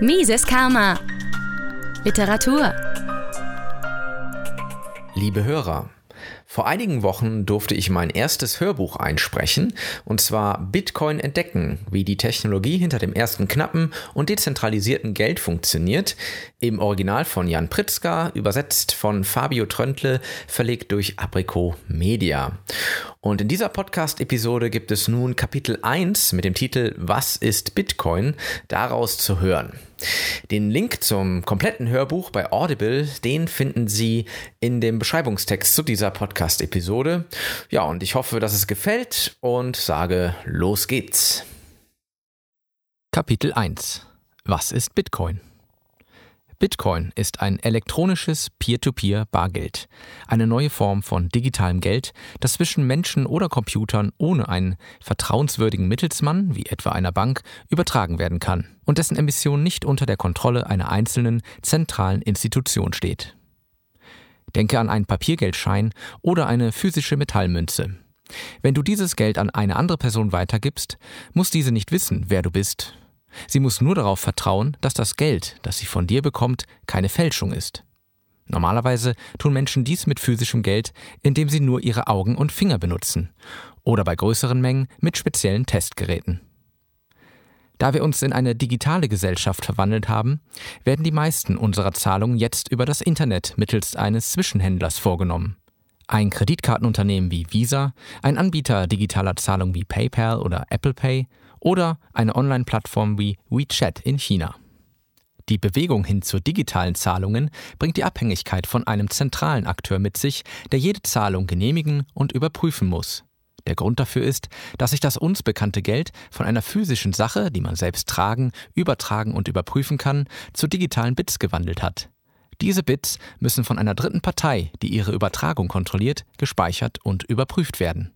Mises Karma. Literatur. Liebe Hörer, vor einigen Wochen durfte ich mein erstes Hörbuch einsprechen, und zwar Bitcoin entdecken, wie die Technologie hinter dem ersten knappen und dezentralisierten Geld funktioniert, im Original von Jan Pritzker, übersetzt von Fabio Tröntle, verlegt durch Aprico Media. Und in dieser Podcast-Episode gibt es nun Kapitel 1 mit dem Titel Was ist Bitcoin? daraus zu hören. Den Link zum kompletten Hörbuch bei Audible, den finden Sie in dem Beschreibungstext zu dieser Podcast-Episode. Ja, und ich hoffe, dass es gefällt und sage, los geht's. Kapitel 1 Was ist Bitcoin? Bitcoin ist ein elektronisches Peer-to-Peer-Bargeld, eine neue Form von digitalem Geld, das zwischen Menschen oder Computern ohne einen vertrauenswürdigen Mittelsmann, wie etwa einer Bank, übertragen werden kann und dessen Emission nicht unter der Kontrolle einer einzelnen zentralen Institution steht. Denke an einen Papiergeldschein oder eine physische Metallmünze. Wenn du dieses Geld an eine andere Person weitergibst, muss diese nicht wissen, wer du bist, Sie muss nur darauf vertrauen, dass das Geld, das sie von dir bekommt, keine Fälschung ist. Normalerweise tun Menschen dies mit physischem Geld, indem sie nur ihre Augen und Finger benutzen oder bei größeren Mengen mit speziellen Testgeräten. Da wir uns in eine digitale Gesellschaft verwandelt haben, werden die meisten unserer Zahlungen jetzt über das Internet mittels eines Zwischenhändlers vorgenommen. Ein Kreditkartenunternehmen wie Visa, ein Anbieter digitaler Zahlungen wie PayPal oder Apple Pay oder eine Online-Plattform wie WeChat in China. Die Bewegung hin zu digitalen Zahlungen bringt die Abhängigkeit von einem zentralen Akteur mit sich, der jede Zahlung genehmigen und überprüfen muss. Der Grund dafür ist, dass sich das uns bekannte Geld von einer physischen Sache, die man selbst tragen, übertragen und überprüfen kann, zu digitalen Bits gewandelt hat. Diese Bits müssen von einer dritten Partei, die ihre Übertragung kontrolliert, gespeichert und überprüft werden.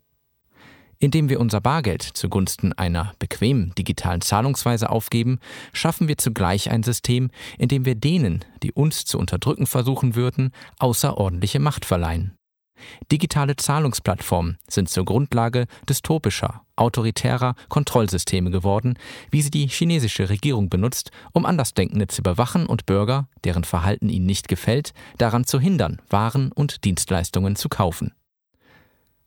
Indem wir unser Bargeld zugunsten einer bequemen digitalen Zahlungsweise aufgeben, schaffen wir zugleich ein System, in dem wir denen, die uns zu unterdrücken versuchen würden, außerordentliche Macht verleihen. Digitale Zahlungsplattformen sind zur Grundlage dystopischer, autoritärer Kontrollsysteme geworden, wie sie die chinesische Regierung benutzt, um Andersdenkende zu überwachen und Bürger, deren Verhalten ihnen nicht gefällt, daran zu hindern, Waren und Dienstleistungen zu kaufen.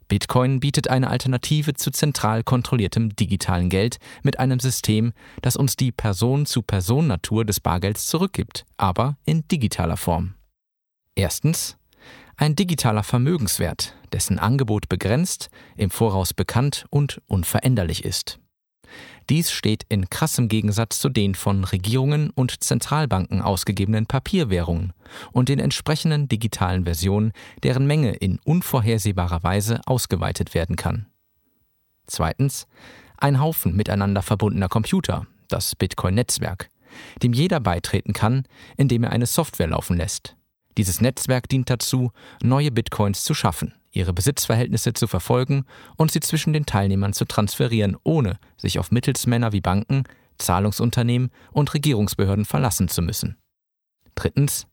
Bitcoin bietet eine Alternative zu zentral kontrolliertem digitalen Geld mit einem System, das uns die Person-zu-Person-Natur des Bargelds zurückgibt, aber in digitaler Form. Erstens ein digitaler Vermögenswert, dessen Angebot begrenzt, im Voraus bekannt und unveränderlich ist. Dies steht in krassem Gegensatz zu den von Regierungen und Zentralbanken ausgegebenen Papierwährungen und den entsprechenden digitalen Versionen, deren Menge in unvorhersehbarer Weise ausgeweitet werden kann. Zweitens ein Haufen miteinander verbundener Computer, das Bitcoin-Netzwerk, dem jeder beitreten kann, indem er eine Software laufen lässt. Dieses Netzwerk dient dazu, neue Bitcoins zu schaffen ihre Besitzverhältnisse zu verfolgen und sie zwischen den Teilnehmern zu transferieren, ohne sich auf Mittelsmänner wie Banken, Zahlungsunternehmen und Regierungsbehörden verlassen zu müssen. Drittens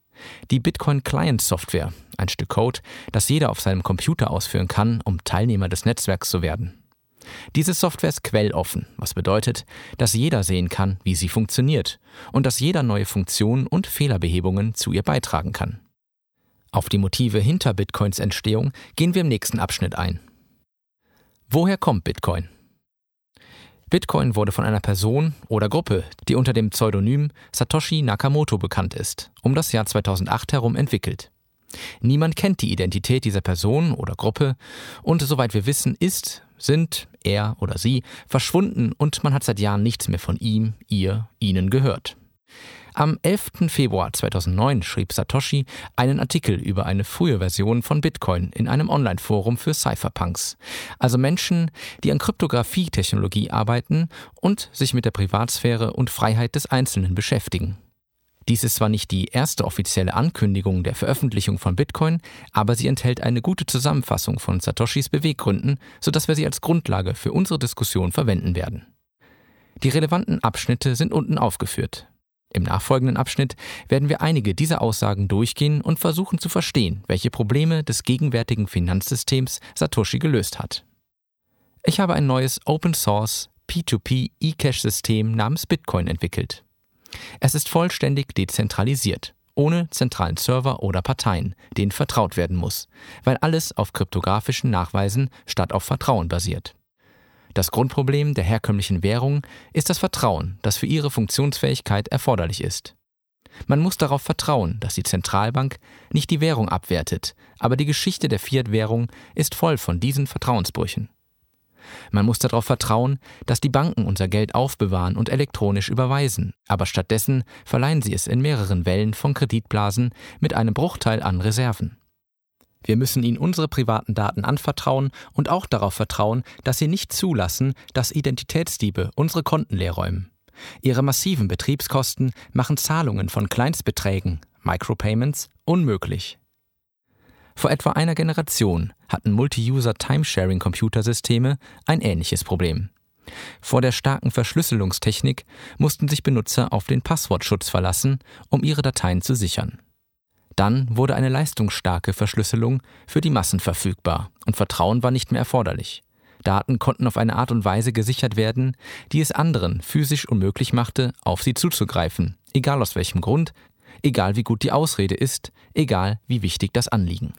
die Bitcoin Client Software, ein Stück Code, das jeder auf seinem Computer ausführen kann, um Teilnehmer des Netzwerks zu werden. Diese Software ist quelloffen, was bedeutet, dass jeder sehen kann, wie sie funktioniert und dass jeder neue Funktionen und Fehlerbehebungen zu ihr beitragen kann. Auf die Motive hinter Bitcoins Entstehung gehen wir im nächsten Abschnitt ein. Woher kommt Bitcoin? Bitcoin wurde von einer Person oder Gruppe, die unter dem Pseudonym Satoshi Nakamoto bekannt ist, um das Jahr 2008 herum entwickelt. Niemand kennt die Identität dieser Person oder Gruppe und soweit wir wissen, ist, sind er oder sie verschwunden und man hat seit Jahren nichts mehr von ihm, ihr, ihnen gehört. Am 11. Februar 2009 schrieb Satoshi einen Artikel über eine frühe Version von Bitcoin in einem Online-Forum für Cypherpunks, also Menschen, die an Kryptographie-Technologie arbeiten und sich mit der Privatsphäre und Freiheit des Einzelnen beschäftigen. Dies ist zwar nicht die erste offizielle Ankündigung der Veröffentlichung von Bitcoin, aber sie enthält eine gute Zusammenfassung von Satoshis Beweggründen, sodass wir sie als Grundlage für unsere Diskussion verwenden werden. Die relevanten Abschnitte sind unten aufgeführt. Im nachfolgenden Abschnitt werden wir einige dieser Aussagen durchgehen und versuchen zu verstehen, welche Probleme des gegenwärtigen Finanzsystems Satoshi gelöst hat. Ich habe ein neues Open Source P2P E-Cash-System namens Bitcoin entwickelt. Es ist vollständig dezentralisiert, ohne zentralen Server oder Parteien, denen vertraut werden muss, weil alles auf kryptografischen Nachweisen statt auf Vertrauen basiert. Das Grundproblem der herkömmlichen Währung ist das Vertrauen, das für ihre Funktionsfähigkeit erforderlich ist. Man muss darauf vertrauen, dass die Zentralbank nicht die Währung abwertet, aber die Geschichte der Fiat-Währung ist voll von diesen Vertrauensbrüchen. Man muss darauf vertrauen, dass die Banken unser Geld aufbewahren und elektronisch überweisen, aber stattdessen verleihen sie es in mehreren Wellen von Kreditblasen mit einem Bruchteil an Reserven. Wir müssen ihnen unsere privaten Daten anvertrauen und auch darauf vertrauen, dass sie nicht zulassen, dass Identitätsdiebe unsere Konten leerräumen. Ihre massiven Betriebskosten machen Zahlungen von Kleinstbeträgen, Micropayments, unmöglich. Vor etwa einer Generation hatten Multi-User-Timesharing-Computersysteme ein ähnliches Problem. Vor der starken Verschlüsselungstechnik mussten sich Benutzer auf den Passwortschutz verlassen, um ihre Dateien zu sichern. Dann wurde eine leistungsstarke Verschlüsselung für die Massen verfügbar und Vertrauen war nicht mehr erforderlich. Daten konnten auf eine Art und Weise gesichert werden, die es anderen physisch unmöglich machte, auf sie zuzugreifen, egal aus welchem Grund, egal wie gut die Ausrede ist, egal wie wichtig das Anliegen.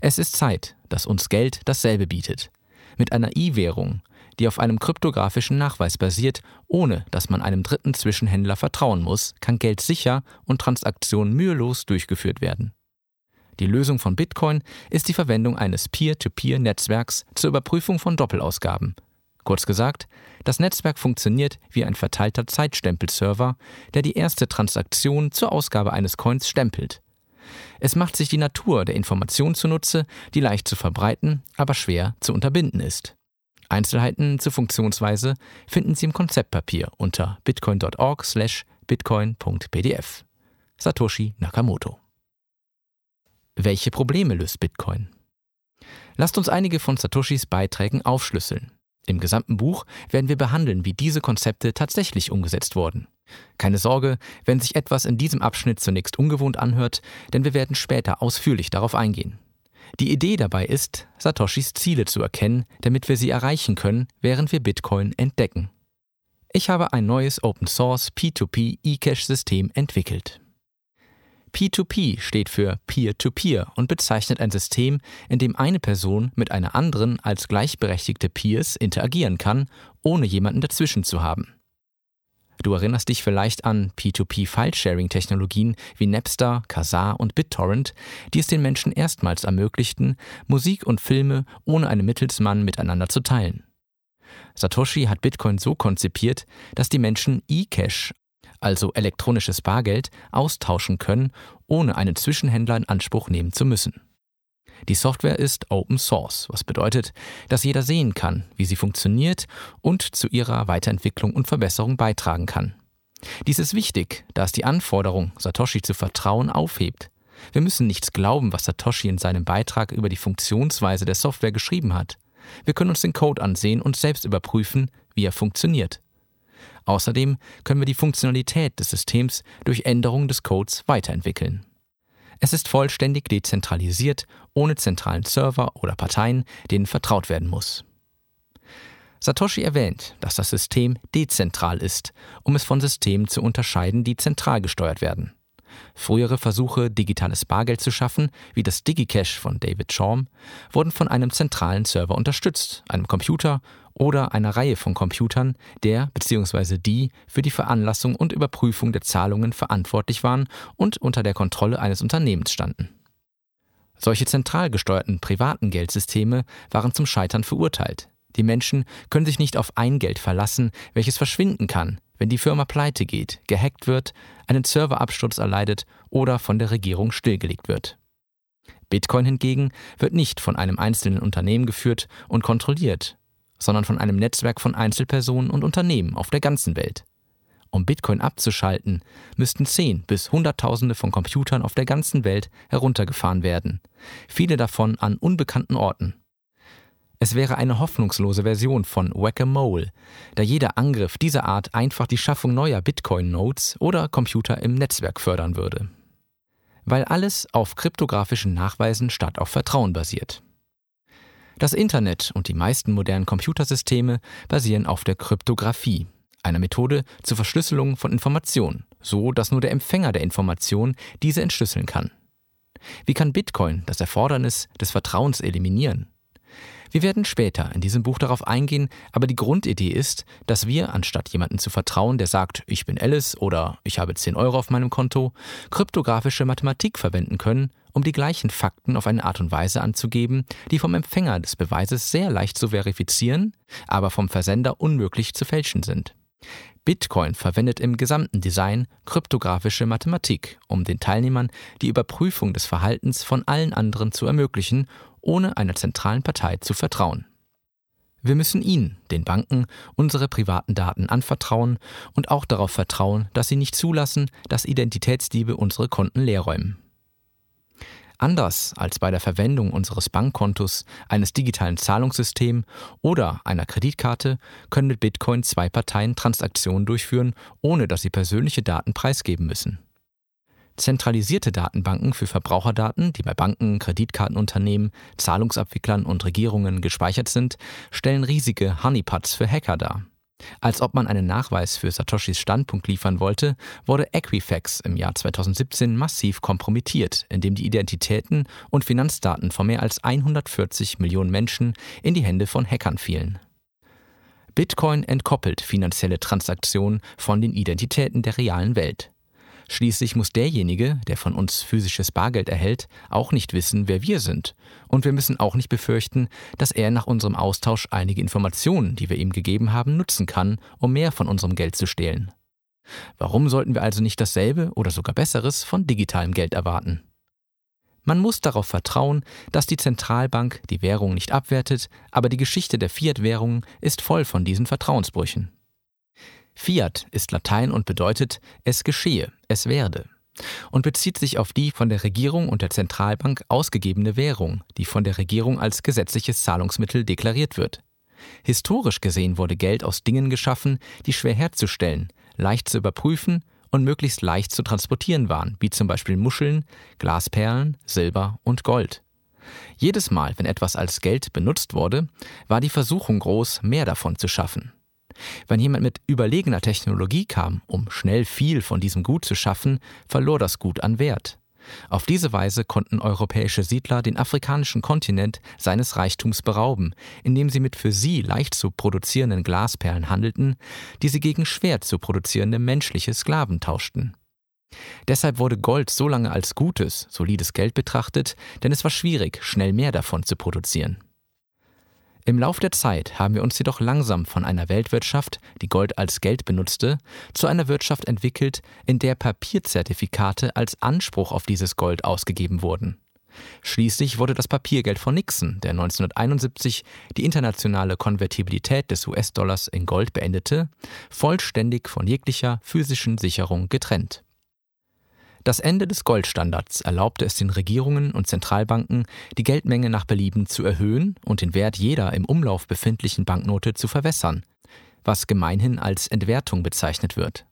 Es ist Zeit, dass uns Geld dasselbe bietet. Mit einer E-Währung, die auf einem kryptografischen Nachweis basiert, ohne dass man einem dritten Zwischenhändler vertrauen muss, kann Geld sicher und Transaktionen mühelos durchgeführt werden. Die Lösung von Bitcoin ist die Verwendung eines Peer-to-Peer-Netzwerks zur Überprüfung von Doppelausgaben. Kurz gesagt, das Netzwerk funktioniert wie ein verteilter Zeitstempelserver, der die erste Transaktion zur Ausgabe eines Coins stempelt. Es macht sich die Natur der Information zunutze, die leicht zu verbreiten, aber schwer zu unterbinden ist. Einzelheiten zur Funktionsweise finden Sie im Konzeptpapier unter bitcoin.org/bitcoin.pdf. Satoshi Nakamoto. Welche Probleme löst Bitcoin? Lasst uns einige von Satoshis Beiträgen aufschlüsseln. Im gesamten Buch werden wir behandeln, wie diese Konzepte tatsächlich umgesetzt wurden. Keine Sorge, wenn sich etwas in diesem Abschnitt zunächst ungewohnt anhört, denn wir werden später ausführlich darauf eingehen. Die Idee dabei ist, Satoshis Ziele zu erkennen, damit wir sie erreichen können, während wir Bitcoin entdecken. Ich habe ein neues Open Source P2P eCash-System entwickelt. P2P steht für Peer-to-Peer -Peer und bezeichnet ein System, in dem eine Person mit einer anderen als gleichberechtigte Peers interagieren kann, ohne jemanden dazwischen zu haben. Du erinnerst dich vielleicht an P2P-File-Sharing-Technologien wie Napster, Kazaa und BitTorrent, die es den Menschen erstmals ermöglichten, Musik und Filme ohne einen Mittelsmann miteinander zu teilen. Satoshi hat Bitcoin so konzipiert, dass die Menschen eCash, also elektronisches Bargeld, austauschen können, ohne einen Zwischenhändler in Anspruch nehmen zu müssen. Die Software ist Open Source, was bedeutet, dass jeder sehen kann, wie sie funktioniert und zu ihrer Weiterentwicklung und Verbesserung beitragen kann. Dies ist wichtig, da es die Anforderung, Satoshi zu vertrauen, aufhebt. Wir müssen nichts glauben, was Satoshi in seinem Beitrag über die Funktionsweise der Software geschrieben hat. Wir können uns den Code ansehen und selbst überprüfen, wie er funktioniert. Außerdem können wir die Funktionalität des Systems durch Änderung des Codes weiterentwickeln. Es ist vollständig dezentralisiert, ohne zentralen Server oder Parteien, denen vertraut werden muss. Satoshi erwähnt, dass das System dezentral ist, um es von Systemen zu unterscheiden, die zentral gesteuert werden. Frühere Versuche, digitales Bargeld zu schaffen, wie das DigiCash von David Chaum, wurden von einem zentralen Server unterstützt, einem Computer oder einer Reihe von Computern, der bzw. die für die Veranlassung und Überprüfung der Zahlungen verantwortlich waren und unter der Kontrolle eines Unternehmens standen. Solche zentral gesteuerten privaten Geldsysteme waren zum Scheitern verurteilt. Die Menschen können sich nicht auf ein Geld verlassen, welches verschwinden kann, wenn die Firma pleite geht, gehackt wird, einen Serverabsturz erleidet oder von der Regierung stillgelegt wird. Bitcoin hingegen wird nicht von einem einzelnen Unternehmen geführt und kontrolliert, sondern von einem Netzwerk von Einzelpersonen und Unternehmen auf der ganzen Welt. Um Bitcoin abzuschalten, müssten Zehn bis Hunderttausende von Computern auf der ganzen Welt heruntergefahren werden, viele davon an unbekannten Orten. Es wäre eine hoffnungslose Version von Whack-a-Mole, da jeder Angriff dieser Art einfach die Schaffung neuer Bitcoin-Nodes oder Computer im Netzwerk fördern würde. Weil alles auf kryptografischen Nachweisen statt auf Vertrauen basiert. Das Internet und die meisten modernen Computersysteme basieren auf der Kryptographie, einer Methode zur Verschlüsselung von Informationen, so dass nur der Empfänger der Information diese entschlüsseln kann. Wie kann Bitcoin das Erfordernis des Vertrauens eliminieren? Wir werden später in diesem Buch darauf eingehen, aber die Grundidee ist, dass wir, anstatt jemanden zu vertrauen, der sagt, ich bin Alice oder ich habe 10 Euro auf meinem Konto, kryptografische Mathematik verwenden können, um die gleichen Fakten auf eine Art und Weise anzugeben, die vom Empfänger des Beweises sehr leicht zu verifizieren, aber vom Versender unmöglich zu fälschen sind. Bitcoin verwendet im gesamten Design kryptografische Mathematik, um den Teilnehmern die Überprüfung des Verhaltens von allen anderen zu ermöglichen, ohne einer zentralen Partei zu vertrauen. Wir müssen ihnen, den Banken, unsere privaten Daten anvertrauen und auch darauf vertrauen, dass sie nicht zulassen, dass Identitätsdiebe unsere Konten leerräumen. Anders als bei der Verwendung unseres Bankkontos, eines digitalen Zahlungssystems oder einer Kreditkarte können mit Bitcoin zwei Parteien Transaktionen durchführen, ohne dass sie persönliche Daten preisgeben müssen. Zentralisierte Datenbanken für Verbraucherdaten, die bei Banken, Kreditkartenunternehmen, Zahlungsabwicklern und Regierungen gespeichert sind, stellen riesige Honeypots für Hacker dar. Als ob man einen Nachweis für Satoshis Standpunkt liefern wollte, wurde Equifax im Jahr 2017 massiv kompromittiert, indem die Identitäten und Finanzdaten von mehr als 140 Millionen Menschen in die Hände von Hackern fielen. Bitcoin entkoppelt finanzielle Transaktionen von den Identitäten der realen Welt. Schließlich muss derjenige, der von uns physisches Bargeld erhält, auch nicht wissen, wer wir sind. Und wir müssen auch nicht befürchten, dass er nach unserem Austausch einige Informationen, die wir ihm gegeben haben, nutzen kann, um mehr von unserem Geld zu stehlen. Warum sollten wir also nicht dasselbe oder sogar Besseres von digitalem Geld erwarten? Man muss darauf vertrauen, dass die Zentralbank die Währung nicht abwertet, aber die Geschichte der Fiat-Währungen ist voll von diesen Vertrauensbrüchen. Fiat ist Latein und bedeutet es geschehe, es werde und bezieht sich auf die von der Regierung und der Zentralbank ausgegebene Währung, die von der Regierung als gesetzliches Zahlungsmittel deklariert wird. Historisch gesehen wurde Geld aus Dingen geschaffen, die schwer herzustellen, leicht zu überprüfen und möglichst leicht zu transportieren waren, wie zum Beispiel Muscheln, Glasperlen, Silber und Gold. Jedes Mal, wenn etwas als Geld benutzt wurde, war die Versuchung groß, mehr davon zu schaffen. Wenn jemand mit überlegener Technologie kam, um schnell viel von diesem Gut zu schaffen, verlor das Gut an Wert. Auf diese Weise konnten europäische Siedler den afrikanischen Kontinent seines Reichtums berauben, indem sie mit für sie leicht zu produzierenden Glasperlen handelten, die sie gegen schwer zu produzierende menschliche Sklaven tauschten. Deshalb wurde Gold so lange als gutes, solides Geld betrachtet, denn es war schwierig, schnell mehr davon zu produzieren. Im Lauf der Zeit haben wir uns jedoch langsam von einer Weltwirtschaft, die Gold als Geld benutzte, zu einer Wirtschaft entwickelt, in der Papierzertifikate als Anspruch auf dieses Gold ausgegeben wurden. Schließlich wurde das Papiergeld von Nixon, der 1971 die internationale Konvertibilität des US-Dollars in Gold beendete, vollständig von jeglicher physischen Sicherung getrennt. Das Ende des Goldstandards erlaubte es den Regierungen und Zentralbanken, die Geldmenge nach Belieben zu erhöhen und den Wert jeder im Umlauf befindlichen Banknote zu verwässern, was gemeinhin als Entwertung bezeichnet wird.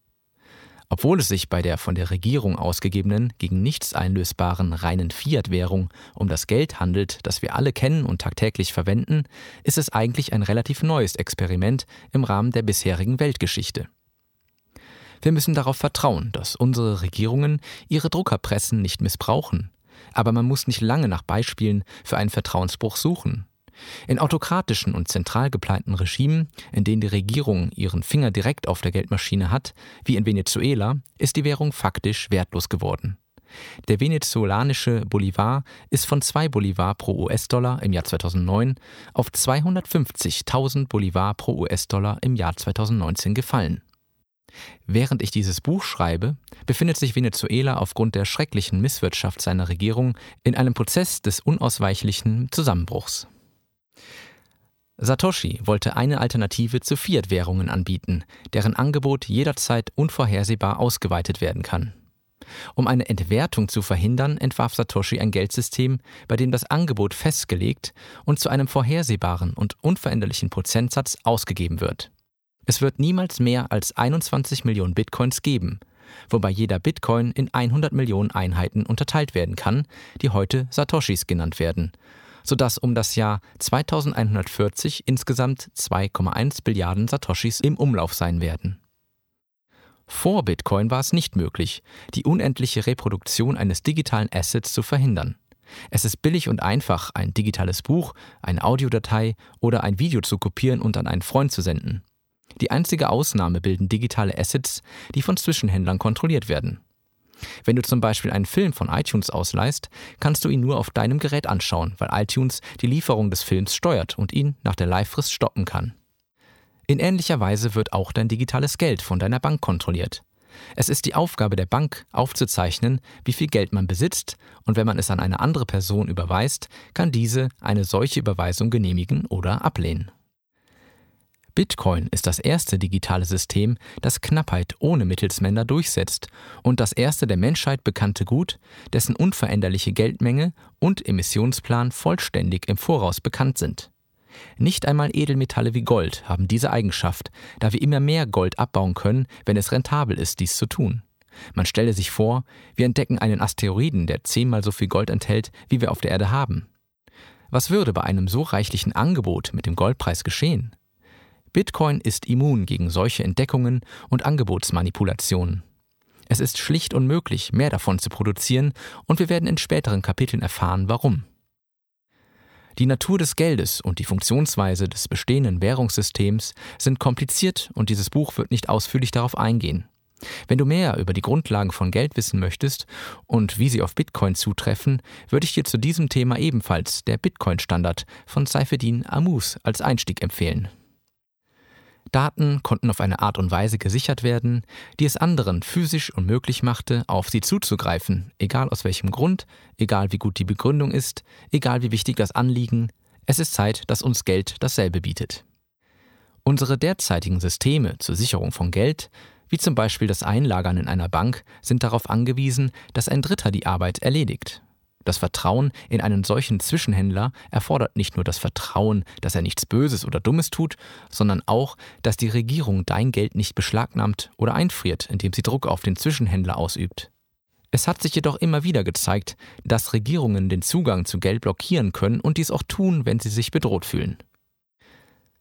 Obwohl es sich bei der von der Regierung ausgegebenen, gegen nichts einlösbaren reinen Fiat-Währung um das Geld handelt, das wir alle kennen und tagtäglich verwenden, ist es eigentlich ein relativ neues Experiment im Rahmen der bisherigen Weltgeschichte. Wir müssen darauf vertrauen, dass unsere Regierungen ihre Druckerpressen nicht missbrauchen. Aber man muss nicht lange nach Beispielen für einen Vertrauensbruch suchen. In autokratischen und zentral gepleinten Regimen, in denen die Regierung ihren Finger direkt auf der Geldmaschine hat, wie in Venezuela, ist die Währung faktisch wertlos geworden. Der venezolanische Bolivar ist von 2 Bolivar pro US-Dollar im Jahr 2009 auf 250.000 Bolivar pro US-Dollar im Jahr 2019 gefallen. Während ich dieses Buch schreibe, befindet sich Venezuela aufgrund der schrecklichen Misswirtschaft seiner Regierung in einem Prozess des unausweichlichen Zusammenbruchs. Satoshi wollte eine Alternative zu Fiat-Währungen anbieten, deren Angebot jederzeit unvorhersehbar ausgeweitet werden kann. Um eine Entwertung zu verhindern, entwarf Satoshi ein Geldsystem, bei dem das Angebot festgelegt und zu einem vorhersehbaren und unveränderlichen Prozentsatz ausgegeben wird. Es wird niemals mehr als 21 Millionen Bitcoins geben, wobei jeder Bitcoin in 100 Millionen Einheiten unterteilt werden kann, die heute Satoshis genannt werden, sodass um das Jahr 2140 insgesamt 2,1 Billiarden Satoshis im Umlauf sein werden Vor Bitcoin war es nicht möglich, die unendliche Reproduktion eines digitalen Assets zu verhindern. Es ist billig und einfach, ein digitales Buch, eine Audiodatei oder ein Video zu kopieren und an einen Freund zu senden. Die einzige Ausnahme bilden digitale Assets, die von Zwischenhändlern kontrolliert werden. Wenn du zum Beispiel einen Film von iTunes ausleihst, kannst du ihn nur auf deinem Gerät anschauen, weil iTunes die Lieferung des Films steuert und ihn nach der Leihfrist stoppen kann. In ähnlicher Weise wird auch dein digitales Geld von deiner Bank kontrolliert. Es ist die Aufgabe der Bank, aufzuzeichnen, wie viel Geld man besitzt, und wenn man es an eine andere Person überweist, kann diese eine solche Überweisung genehmigen oder ablehnen. Bitcoin ist das erste digitale System, das Knappheit ohne Mittelsmänner durchsetzt und das erste der Menschheit bekannte Gut, dessen unveränderliche Geldmenge und Emissionsplan vollständig im Voraus bekannt sind. Nicht einmal Edelmetalle wie Gold haben diese Eigenschaft, da wir immer mehr Gold abbauen können, wenn es rentabel ist, dies zu tun. Man stelle sich vor, wir entdecken einen Asteroiden, der zehnmal so viel Gold enthält, wie wir auf der Erde haben. Was würde bei einem so reichlichen Angebot mit dem Goldpreis geschehen? Bitcoin ist immun gegen solche Entdeckungen und Angebotsmanipulationen. Es ist schlicht unmöglich, mehr davon zu produzieren, und wir werden in späteren Kapiteln erfahren, warum. Die Natur des Geldes und die Funktionsweise des bestehenden Währungssystems sind kompliziert und dieses Buch wird nicht ausführlich darauf eingehen. Wenn du mehr über die Grundlagen von Geld wissen möchtest und wie sie auf Bitcoin zutreffen, würde ich dir zu diesem Thema ebenfalls der Bitcoin-Standard von Saifeddin Amus als Einstieg empfehlen. Daten konnten auf eine Art und Weise gesichert werden, die es anderen physisch unmöglich machte, auf sie zuzugreifen, egal aus welchem Grund, egal wie gut die Begründung ist, egal wie wichtig das Anliegen, es ist Zeit, dass uns Geld dasselbe bietet. Unsere derzeitigen Systeme zur Sicherung von Geld, wie zum Beispiel das Einlagern in einer Bank, sind darauf angewiesen, dass ein Dritter die Arbeit erledigt. Das Vertrauen in einen solchen Zwischenhändler erfordert nicht nur das Vertrauen, dass er nichts Böses oder Dummes tut, sondern auch, dass die Regierung dein Geld nicht beschlagnahmt oder einfriert, indem sie Druck auf den Zwischenhändler ausübt. Es hat sich jedoch immer wieder gezeigt, dass Regierungen den Zugang zu Geld blockieren können und dies auch tun, wenn sie sich bedroht fühlen.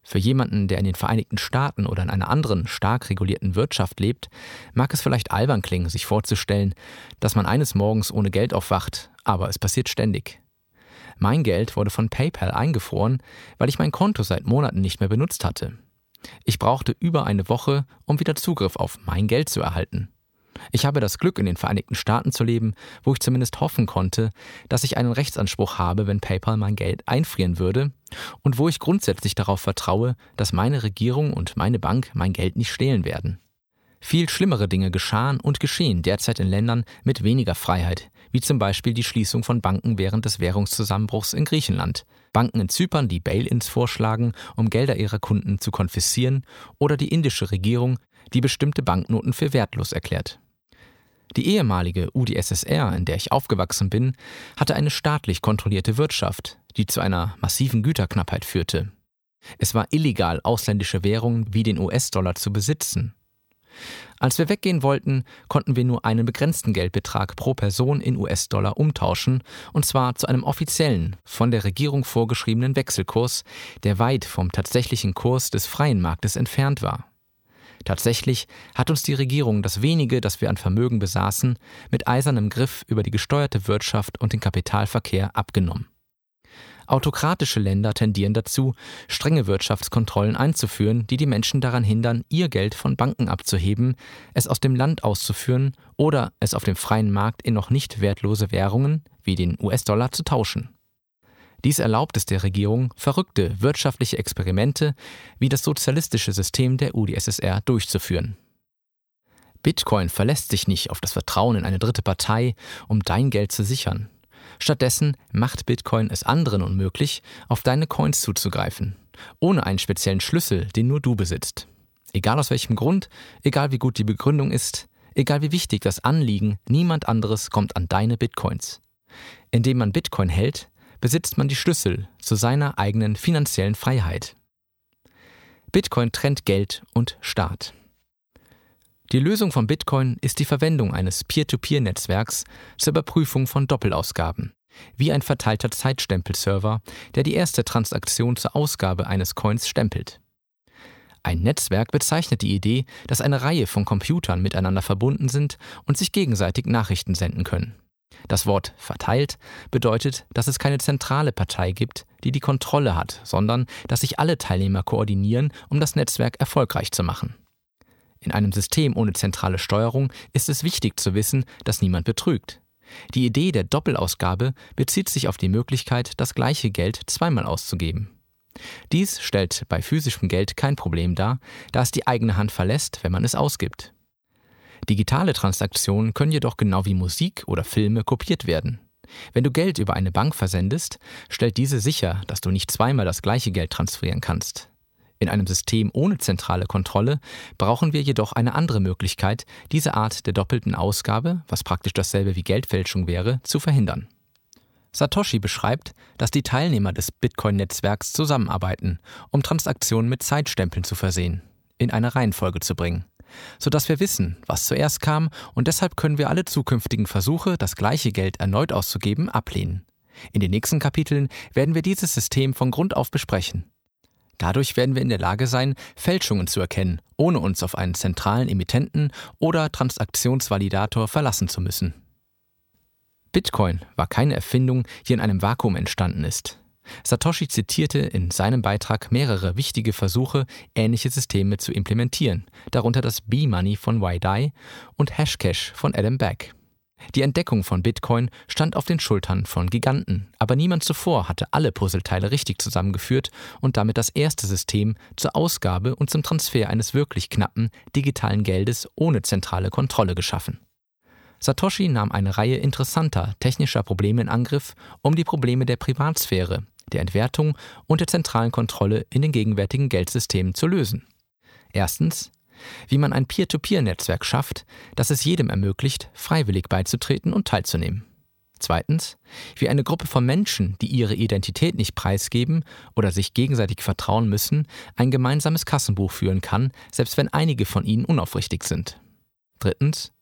Für jemanden, der in den Vereinigten Staaten oder in einer anderen stark regulierten Wirtschaft lebt, mag es vielleicht albern klingen, sich vorzustellen, dass man eines Morgens ohne Geld aufwacht, aber es passiert ständig. Mein Geld wurde von PayPal eingefroren, weil ich mein Konto seit Monaten nicht mehr benutzt hatte. Ich brauchte über eine Woche, um wieder Zugriff auf mein Geld zu erhalten. Ich habe das Glück, in den Vereinigten Staaten zu leben, wo ich zumindest hoffen konnte, dass ich einen Rechtsanspruch habe, wenn PayPal mein Geld einfrieren würde, und wo ich grundsätzlich darauf vertraue, dass meine Regierung und meine Bank mein Geld nicht stehlen werden. Viel schlimmere Dinge geschahen und geschehen derzeit in Ländern mit weniger Freiheit, wie zum Beispiel die Schließung von Banken während des Währungszusammenbruchs in Griechenland, Banken in Zypern, die Bail-ins vorschlagen, um Gelder ihrer Kunden zu konfiszieren, oder die indische Regierung, die bestimmte Banknoten für wertlos erklärt. Die ehemalige UdSSR, in der ich aufgewachsen bin, hatte eine staatlich kontrollierte Wirtschaft, die zu einer massiven Güterknappheit führte. Es war illegal, ausländische Währungen wie den US-Dollar zu besitzen. Als wir weggehen wollten, konnten wir nur einen begrenzten Geldbetrag pro Person in US-Dollar umtauschen, und zwar zu einem offiziellen, von der Regierung vorgeschriebenen Wechselkurs, der weit vom tatsächlichen Kurs des freien Marktes entfernt war. Tatsächlich hat uns die Regierung das wenige, das wir an Vermögen besaßen, mit eisernem Griff über die gesteuerte Wirtschaft und den Kapitalverkehr abgenommen. Autokratische Länder tendieren dazu, strenge Wirtschaftskontrollen einzuführen, die die Menschen daran hindern, ihr Geld von Banken abzuheben, es aus dem Land auszuführen oder es auf dem freien Markt in noch nicht wertlose Währungen wie den US-Dollar zu tauschen. Dies erlaubt es der Regierung, verrückte wirtschaftliche Experimente wie das sozialistische System der UdSSR durchzuführen. Bitcoin verlässt sich nicht auf das Vertrauen in eine dritte Partei, um dein Geld zu sichern. Stattdessen macht Bitcoin es anderen unmöglich, auf deine Coins zuzugreifen, ohne einen speziellen Schlüssel, den nur du besitzt. Egal aus welchem Grund, egal wie gut die Begründung ist, egal wie wichtig das Anliegen, niemand anderes kommt an deine Bitcoins. Indem man Bitcoin hält, besitzt man die Schlüssel zu seiner eigenen finanziellen Freiheit. Bitcoin trennt Geld und Staat. Die Lösung von Bitcoin ist die Verwendung eines Peer-to-Peer-Netzwerks zur Überprüfung von Doppelausgaben, wie ein verteilter Zeitstempelserver, der die erste Transaktion zur Ausgabe eines Coins stempelt. Ein Netzwerk bezeichnet die Idee, dass eine Reihe von Computern miteinander verbunden sind und sich gegenseitig Nachrichten senden können. Das Wort verteilt bedeutet, dass es keine zentrale Partei gibt, die die Kontrolle hat, sondern dass sich alle Teilnehmer koordinieren, um das Netzwerk erfolgreich zu machen. In einem System ohne zentrale Steuerung ist es wichtig zu wissen, dass niemand betrügt. Die Idee der Doppelausgabe bezieht sich auf die Möglichkeit, das gleiche Geld zweimal auszugeben. Dies stellt bei physischem Geld kein Problem dar, da es die eigene Hand verlässt, wenn man es ausgibt. Digitale Transaktionen können jedoch genau wie Musik oder Filme kopiert werden. Wenn du Geld über eine Bank versendest, stellt diese sicher, dass du nicht zweimal das gleiche Geld transferieren kannst. In einem System ohne zentrale Kontrolle brauchen wir jedoch eine andere Möglichkeit, diese Art der doppelten Ausgabe, was praktisch dasselbe wie Geldfälschung wäre, zu verhindern. Satoshi beschreibt, dass die Teilnehmer des Bitcoin-Netzwerks zusammenarbeiten, um Transaktionen mit Zeitstempeln zu versehen, in eine Reihenfolge zu bringen sodass wir wissen, was zuerst kam, und deshalb können wir alle zukünftigen Versuche, das gleiche Geld erneut auszugeben, ablehnen. In den nächsten Kapiteln werden wir dieses System von Grund auf besprechen. Dadurch werden wir in der Lage sein, Fälschungen zu erkennen, ohne uns auf einen zentralen Emittenten oder Transaktionsvalidator verlassen zu müssen. Bitcoin war keine Erfindung, die in einem Vakuum entstanden ist. Satoshi zitierte in seinem Beitrag mehrere wichtige Versuche, ähnliche Systeme zu implementieren, darunter das B-Money von Wai und Hashcash von Adam Back. Die Entdeckung von Bitcoin stand auf den Schultern von Giganten, aber niemand zuvor hatte alle Puzzleteile richtig zusammengeführt und damit das erste System zur Ausgabe und zum Transfer eines wirklich knappen digitalen Geldes ohne zentrale Kontrolle geschaffen. Satoshi nahm eine Reihe interessanter technischer Probleme in Angriff, um die Probleme der Privatsphäre, der Entwertung und der zentralen Kontrolle in den gegenwärtigen Geldsystemen zu lösen. Erstens, wie man ein Peer-to-Peer-Netzwerk schafft, das es jedem ermöglicht, freiwillig beizutreten und teilzunehmen. Zweitens, wie eine Gruppe von Menschen, die ihre Identität nicht preisgeben oder sich gegenseitig vertrauen müssen, ein gemeinsames Kassenbuch führen kann, selbst wenn einige von ihnen unaufrichtig sind. Drittens,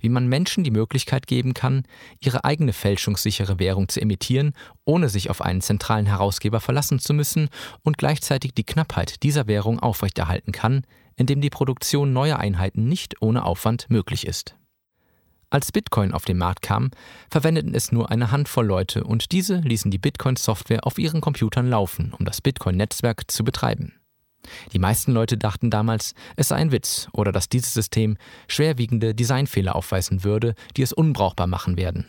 wie man Menschen die Möglichkeit geben kann, ihre eigene fälschungssichere Währung zu emittieren, ohne sich auf einen zentralen Herausgeber verlassen zu müssen und gleichzeitig die Knappheit dieser Währung aufrechterhalten kann, indem die Produktion neuer Einheiten nicht ohne Aufwand möglich ist. Als Bitcoin auf den Markt kam, verwendeten es nur eine Handvoll Leute und diese ließen die Bitcoin-Software auf ihren Computern laufen, um das Bitcoin-Netzwerk zu betreiben. Die meisten Leute dachten damals, es sei ein Witz oder dass dieses System schwerwiegende Designfehler aufweisen würde, die es unbrauchbar machen werden.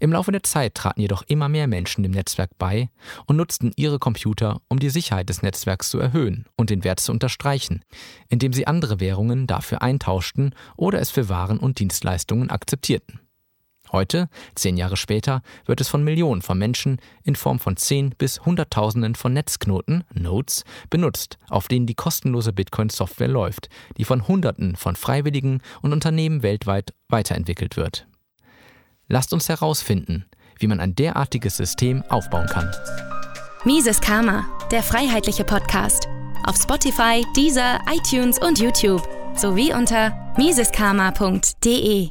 Im Laufe der Zeit traten jedoch immer mehr Menschen dem Netzwerk bei und nutzten ihre Computer, um die Sicherheit des Netzwerks zu erhöhen und den Wert zu unterstreichen, indem sie andere Währungen dafür eintauschten oder es für Waren und Dienstleistungen akzeptierten. Heute, zehn Jahre später, wird es von Millionen von Menschen in Form von zehn bis Hunderttausenden von Netzknoten, Nodes, benutzt, auf denen die kostenlose Bitcoin-Software läuft, die von Hunderten von Freiwilligen und Unternehmen weltweit weiterentwickelt wird. Lasst uns herausfinden, wie man ein derartiges System aufbauen kann. Mises Karma, der freiheitliche Podcast. Auf Spotify, Deezer, iTunes und YouTube sowie unter miseskarma.de.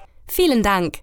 Vielen Dank!